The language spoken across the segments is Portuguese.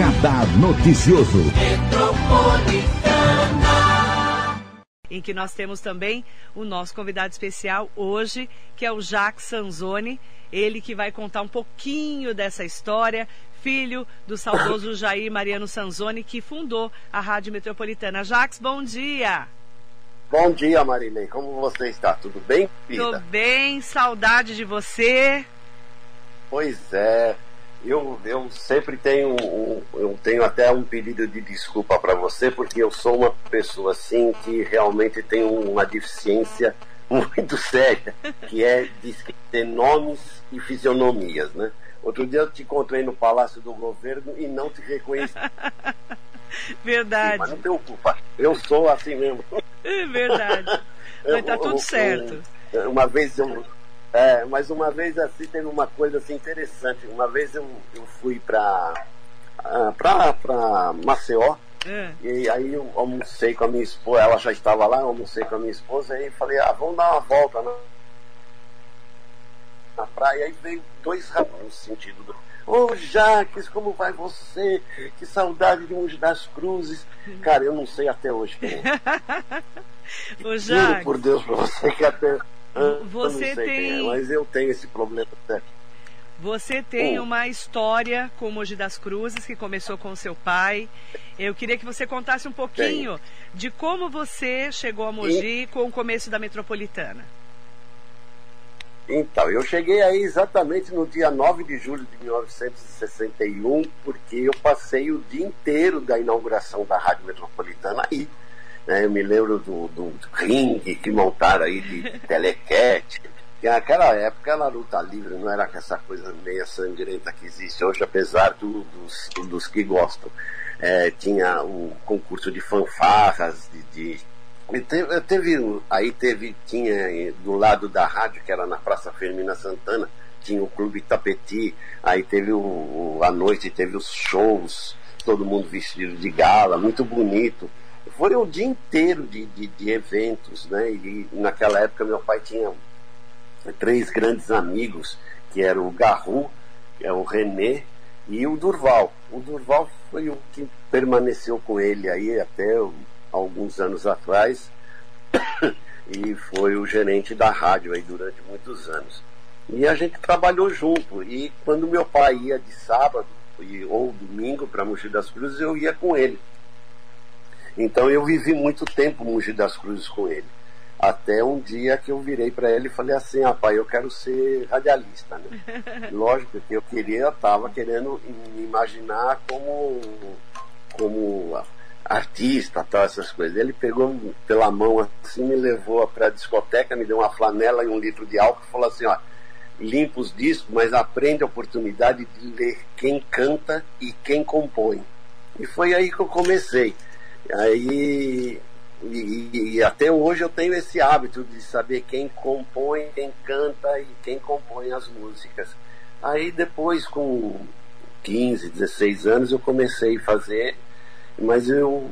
Radar Noticioso. Em que nós temos também o nosso convidado especial hoje, que é o Jacques Sanzoni. Ele que vai contar um pouquinho dessa história, filho do saudoso Jair Mariano Sanzoni, que fundou a Rádio Metropolitana. Jacques, bom dia! Bom dia, Marilei. Como você está? Tudo bem, Tudo bem, saudade de você. Pois é. Eu, eu sempre tenho um, eu tenho até um pedido de desculpa para você porque eu sou uma pessoa assim que realmente tem uma deficiência muito séria que é de ter nomes e fisionomias, né? Outro dia eu te encontrei no Palácio do Governo e não te reconheci. Verdade. Sim, mas não tem culpa. Eu sou assim mesmo. É verdade. Mas tá tudo certo. Uma vez eu. É, mas uma vez assim teve uma coisa assim interessante. Uma vez eu, eu fui para pra, pra Maceió. É. E aí eu almocei com a minha esposa, ela já estava lá, eu almocei com a minha esposa e falei, ah, vamos dar uma volta na, na praia. Aí veio dois rapazes no sentido do. Ô oh, Jaques, como vai você? Que saudade de Monte das Cruzes. Cara, eu não sei até hoje. Ô Jaques. Juro por Deus pra você que até. Você tem. É, mas eu tenho esse problema até. Você tem hum. uma história com Mogi das Cruzes que começou com seu pai. Eu queria que você contasse um pouquinho de como você chegou a Mogi e... com o começo da metropolitana. Então, eu cheguei aí exatamente no dia 9 de julho de 1961, porque eu passei o dia inteiro da inauguração da Rádio Metropolitana aí. Né? Eu me lembro do, do, ringue que montaram aí de telequete. Que naquela época a luta livre não era essa coisa meia sangrenta que existe hoje, apesar do, dos, dos que gostam. É, tinha o concurso de fanfarras, de, de Teve, teve, aí teve, tinha do lado da rádio, que era na Praça Fermina Santana, tinha o Clube Tapeti, aí teve o, o, a noite, teve os shows, todo mundo vestido de gala, muito bonito. Foi um dia inteiro de, de, de eventos, né? E naquela época meu pai tinha três grandes amigos, que eram o Garru, que é o René, e o Durval. O Durval foi o que permaneceu com ele aí até alguns anos atrás e foi o gerente da rádio aí durante muitos anos. E a gente trabalhou junto. E quando meu pai ia de sábado ou domingo para Mogi das Cruzes, eu ia com ele. Então eu vivi muito tempo Mogi das Cruzes com ele. Até um dia que eu virei para ele e falei assim, rapaz, eu quero ser radialista, né? Lógico que eu queria, estava querendo me imaginar como, como artista, tal, essas coisas. Ele pegou pela mão assim, me levou para a discoteca, me deu uma flanela e um litro de álcool e falou assim, ó, limpa os discos, mas aprende a oportunidade de ler quem canta e quem compõe. E foi aí que eu comecei. Aí e, e, até hoje eu tenho esse hábito de saber quem compõe, quem canta e quem compõe as músicas. Aí depois, com 15, 16 anos, eu comecei a fazer mas eu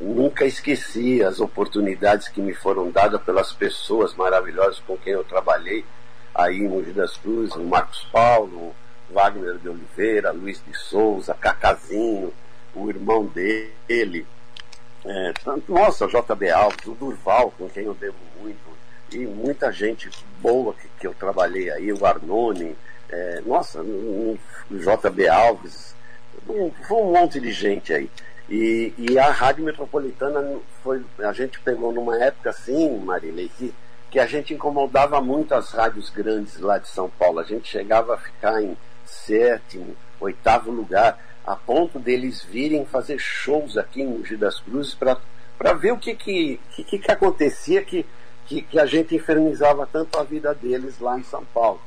nunca esqueci as oportunidades que me foram dadas pelas pessoas maravilhosas com quem eu trabalhei aí em Mogi das Cruzes, o Marcos Paulo, Wagner de Oliveira, Luiz de Souza, Cacazinho, o irmão dele, é, nossa, JB Alves, o Durval, com quem eu devo muito, e muita gente boa que, que eu trabalhei aí, o Arnone, é, nossa, o JB Alves, um, foi um monte de gente aí. E, e a Rádio Metropolitana foi. A gente pegou numa época assim, Marília, que, que a gente incomodava muito as rádios grandes lá de São Paulo. A gente chegava a ficar em sétimo, oitavo lugar, a ponto deles virem fazer shows aqui em Mogi das Cruzes para ver o que que, que, que acontecia que, que, que a gente infernizava tanto a vida deles lá em São Paulo.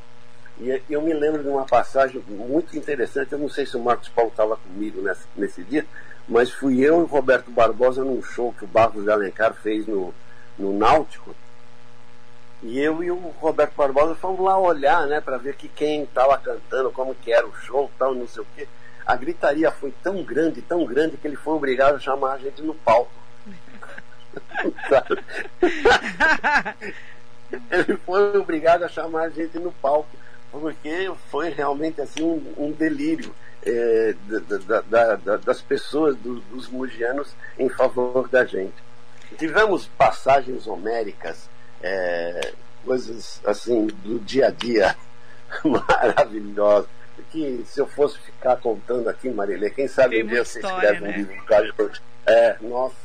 E eu me lembro de uma passagem muito interessante, eu não sei se o Marcos Paulo estava comigo nesse, nesse dia, mas fui eu e o Roberto Barbosa num show que o Barros de Alencar fez no, no Náutico. E eu e o Roberto Barbosa fomos lá olhar, né, para ver que quem estava cantando, como que era o show, tal, não sei o quê. A gritaria foi tão grande, tão grande, que ele foi obrigado a chamar a gente no palco. ele foi obrigado a chamar a gente no palco porque foi realmente assim um, um delírio é, da, da, da, das pessoas, do, dos mugianos, em favor da gente. Tivemos passagens homéricas, é, coisas assim do dia a dia maravilhosas. Que se eu fosse ficar contando aqui, Marília, quem sabe um dia você escreve né? um livro gente. É, nossa,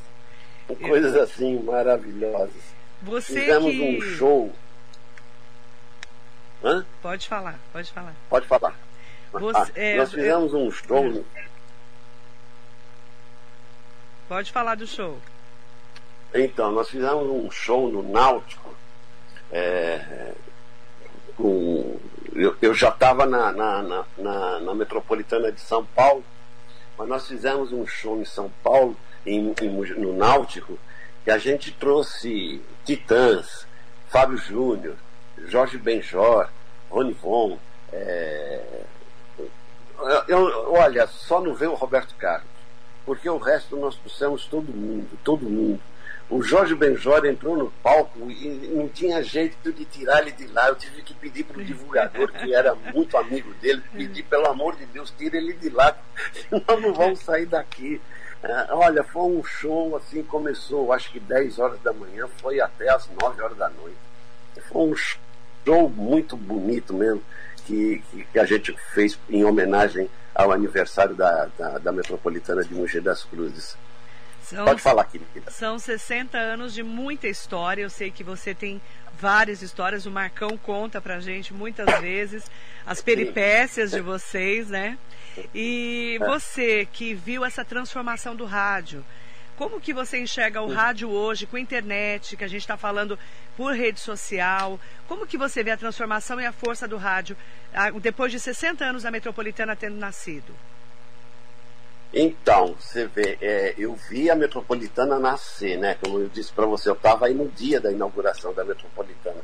coisas assim maravilhosas. Você Fizemos que. um show. Hã? Pode falar, pode falar. Pode falar. Você- Ah, é, nós fizemos um show. Pode falar do show. Então, nós fizemos um show no Náutico. É, eu, eu já estava na, na, na, na- na metropolitana de São Paulo, mas nós fizemos um show em São Paulo, em, em no Náutico, que a gente trouxe Titãs, Fábio Júnior, Jorge Benjor, Rony Von. é, eu- eu- olha, só não veio o Roberto Carlos, porque o resto nós trouxemos todo mundo, todo mundo. O Jorge Benjor entrou no palco e não tinha jeito de tirar ele de lá. Eu tive que pedir para o divulgador, que era muito amigo dele, pedir, pelo amor de Deus, tira ele de lá, senão não vamos sair daqui. Ah, olha, foi um show assim, começou acho que 10 horas da manhã, foi até as 9 horas da noite. Foi um show muito bonito mesmo, que, que, que a gente fez em homenagem ao aniversário da, da, da Metropolitana de Mogi das Cruzes. São, Pode falar, querida. são 60 anos de muita história. Eu sei que você tem várias histórias. O Marcão conta pra gente muitas vezes as peripécias de vocês, né? E você que viu essa transformação do rádio, como que você enxerga o rádio hoje com a internet, que a gente está falando por rede social? Como que você vê a transformação e a força do rádio ah, depois de 60 anos da Metropolitana tendo nascido? Então, você vê, é, eu vi a Metropolitana nascer, né? Como eu disse para você, eu estava aí no dia da inauguração da Metropolitana.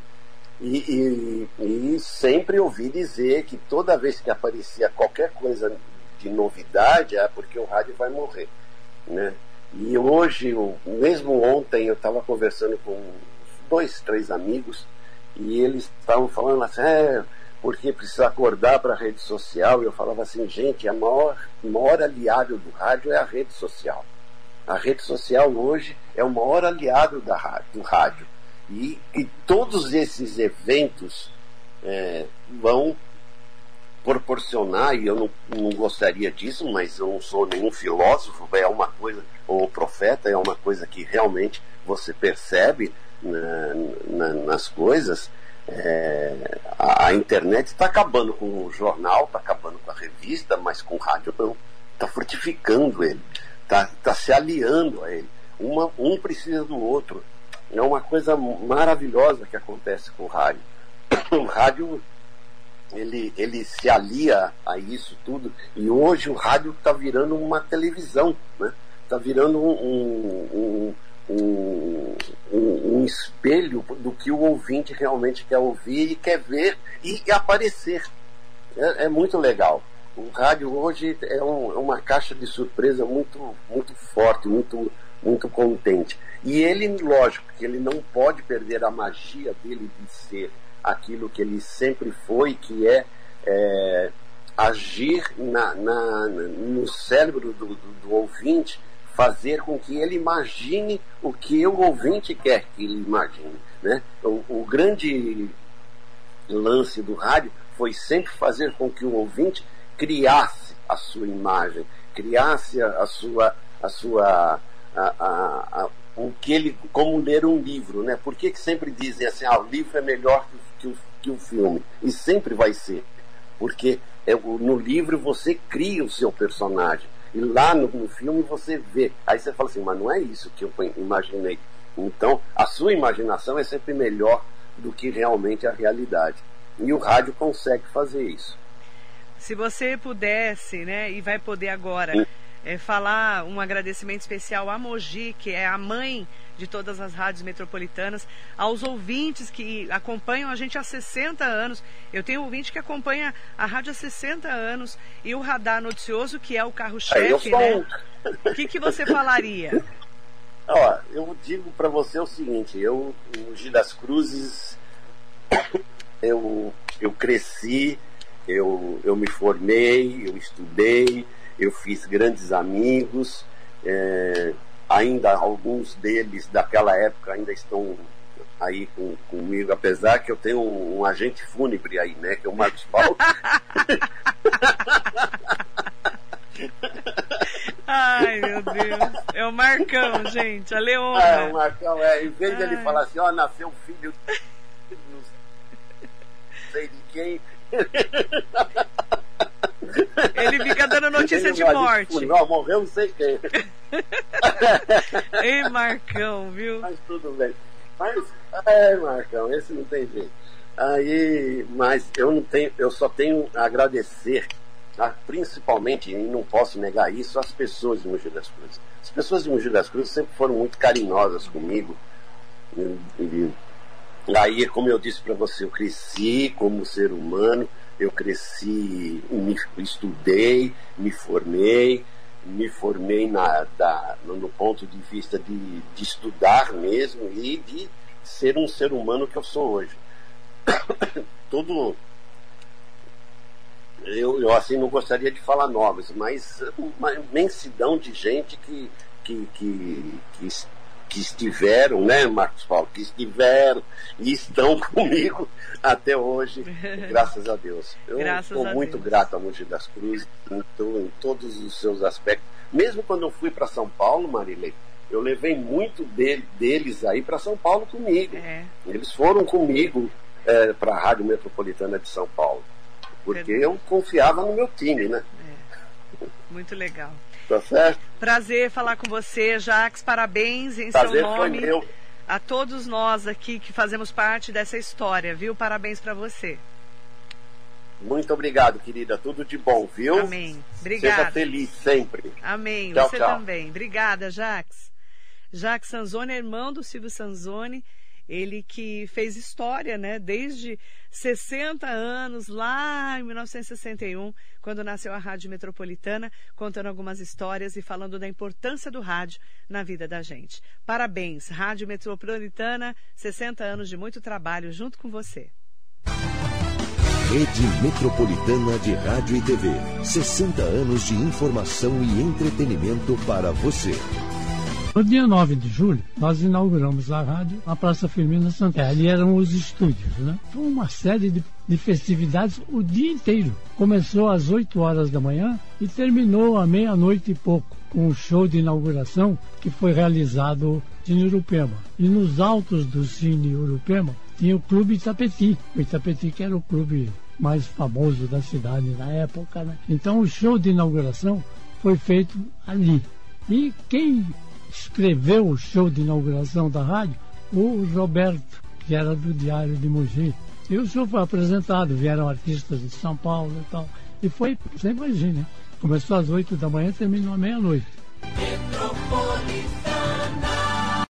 E, e, e sempre ouvi dizer que toda vez que aparecia qualquer coisa de novidade, é porque o rádio vai morrer, né? E hoje, mesmo ontem, eu estava conversando com dois, três amigos e eles estavam falando assim, é, porque precisa acordar para a rede social. Eu falava assim, gente, a maior, maior aliado do rádio é a rede social. A rede social hoje é o maior aliado da rádio, do rádio. E, e todos esses eventos é, vão proporcionar, e eu não, não gostaria disso, mas eu não sou nenhum filósofo, é uma coisa, ou profeta, é uma coisa que realmente você percebe na- na- nas coisas. É, a, a internet está acabando com o jornal, está acabando com a revista, mas com o rádio não. Está fortificando ele, está tá se aliando a ele. Uma, um precisa do outro. É uma coisa maravilhosa que acontece com o rádio. O rádio ele, ele se alia a isso tudo e hoje o rádio está virando uma televisão, né? Está virando um, um, um, um, espelho do que o ouvinte realmente quer ouvir e quer ver e, e aparecer. É, é muito legal. O rádio hoje é, um- é uma caixa de surpresa muito, muito forte, muito, muito contente. E ele, lógico, que ele não pode perder a magia dele de ser aquilo que ele sempre foi, que é, é, agir na, na- no cérebro do, do, do ouvinte, fazer com que ele imagine o que o ouvinte quer que ele imagine. Né? O, o grande lance do rádio foi sempre fazer com que o ouvinte criasse a sua imagem, criasse a, sua, a sua a, a- a- o que ele, como ler um livro, né? Por que, que sempre dizem assim, ah, o livro é melhor que, o- que, o, filme? E sempre vai ser, porque é, no livro você cria o seu personagem e lá no, no filme você vê. Aí você fala assim, mas não é isso que eu imaginei. Então, a sua imaginação é sempre melhor do que realmente a realidade. E o rádio consegue fazer isso. Se você pudesse, né, e vai poder agora, é, falar um agradecimento especial à Mogi, que é a mãe de todas as rádios metropolitanas, aos ouvintes que acompanham a gente há 60 anos. Eu tenho ouvinte que acompanha a rádio há 60 anos e o Radar Noticioso, que é o carro-chefe, né? um- O que, que você falaria? Ó, eu digo para você o seguinte, eu, o Gil das Cruzes, eu eu cresci, eu, eu me formei, eu estudei, eu fiz grandes amigos, é, ainda alguns deles daquela época ainda estão aí com, comigo, apesar que eu tenho um, um, agente fúnebre aí, né? Que é o Marcos Paulo. Ai, meu Deus. É o Marcão, gente. A Leona. É, o Marcão, é. Em vez Ai. de ele falar assim, ó, nasceu um filho. Não sei de quem. De morte. Não, morreu não sei quem. Ei, Marcão, viu? Mas tudo bem. Mas, é, Marcão, esse não tem jeito. Aí, mas eu não tenho, eu só tenho a agradecer, tá? principalmente, e não posso negar isso, as pessoas de Mogi das Cruzes. As pessoas de Mogi das Cruzes sempre foram muito carinhosas comigo. E, e, aí, como eu disse para você, eu cresci como ser humano, eu cresci, me, estudei, me formei, me formei na, da, no ponto de vista de, de estudar mesmo e de ser um ser humano que eu sou hoje. Tudo. Eu, eu assim não gostaria de falar nomes, mas uma imensidão de gente que, que, que, que que estiveram, né, Marcos Paulo, que estiveram e estão comigo até hoje, graças a Deus. Eu estou muito Deus. grato a Mogi das Cruzes em, em, todos os seus aspectos. Mesmo quando eu fui para São Paulo, Marilei, eu levei muito dele, deles aí para São Paulo comigo. É. Eles foram comigo é, para a Rádio Metropolitana de São Paulo, porque eu confiava no meu time, né? É. Muito legal. Tá certo? Prazer falar com você, Jax. Parabéns em Prazer seu nome. Foi meu. A todos nós aqui que fazemos parte dessa história, viu? Parabéns para você. Muito obrigado, querida. Tudo de bom, viu? Amém. Obrigada. Seja feliz sempre. Amém. Tchau, você tchau. também. Obrigada, Jax. Jax Sanzoni é irmão do Silvio Sanzoni ele que fez história, né? Desde 60 anos, lá em 1961, quando nasceu a Rádio Metropolitana, contando algumas histórias e falando da importância do rádio na vida da gente. Parabéns, Rádio Metropolitana, 60 anos de muito trabalho junto com você. Rede Metropolitana de Rádio e TV. 60 anos de informação e entretenimento para você. No dia 9 de julho, nós inauguramos a rádio na Praça Firmina Santana. Ali eram os estúdios, né? Foi uma série de, de festividades o dia inteiro. Começou às 8 horas da manhã e terminou à meia-noite e pouco, com o show de inauguração que foi realizado em Urupema. E nos altos do Cine Urupema tinha o Clube Itapeti. O Itapeti que era o clube mais famoso da cidade na época, né? Então o show de inauguração foi feito ali. E quem escreveu o show de inauguração da rádio, o Roberto, que era do Diário de Mogi. E o show foi apresentado, vieram artistas de São Paulo e tal. E foi, você imagina, começou às 8 da manhã e terminou à meia-noite. Metrópolis.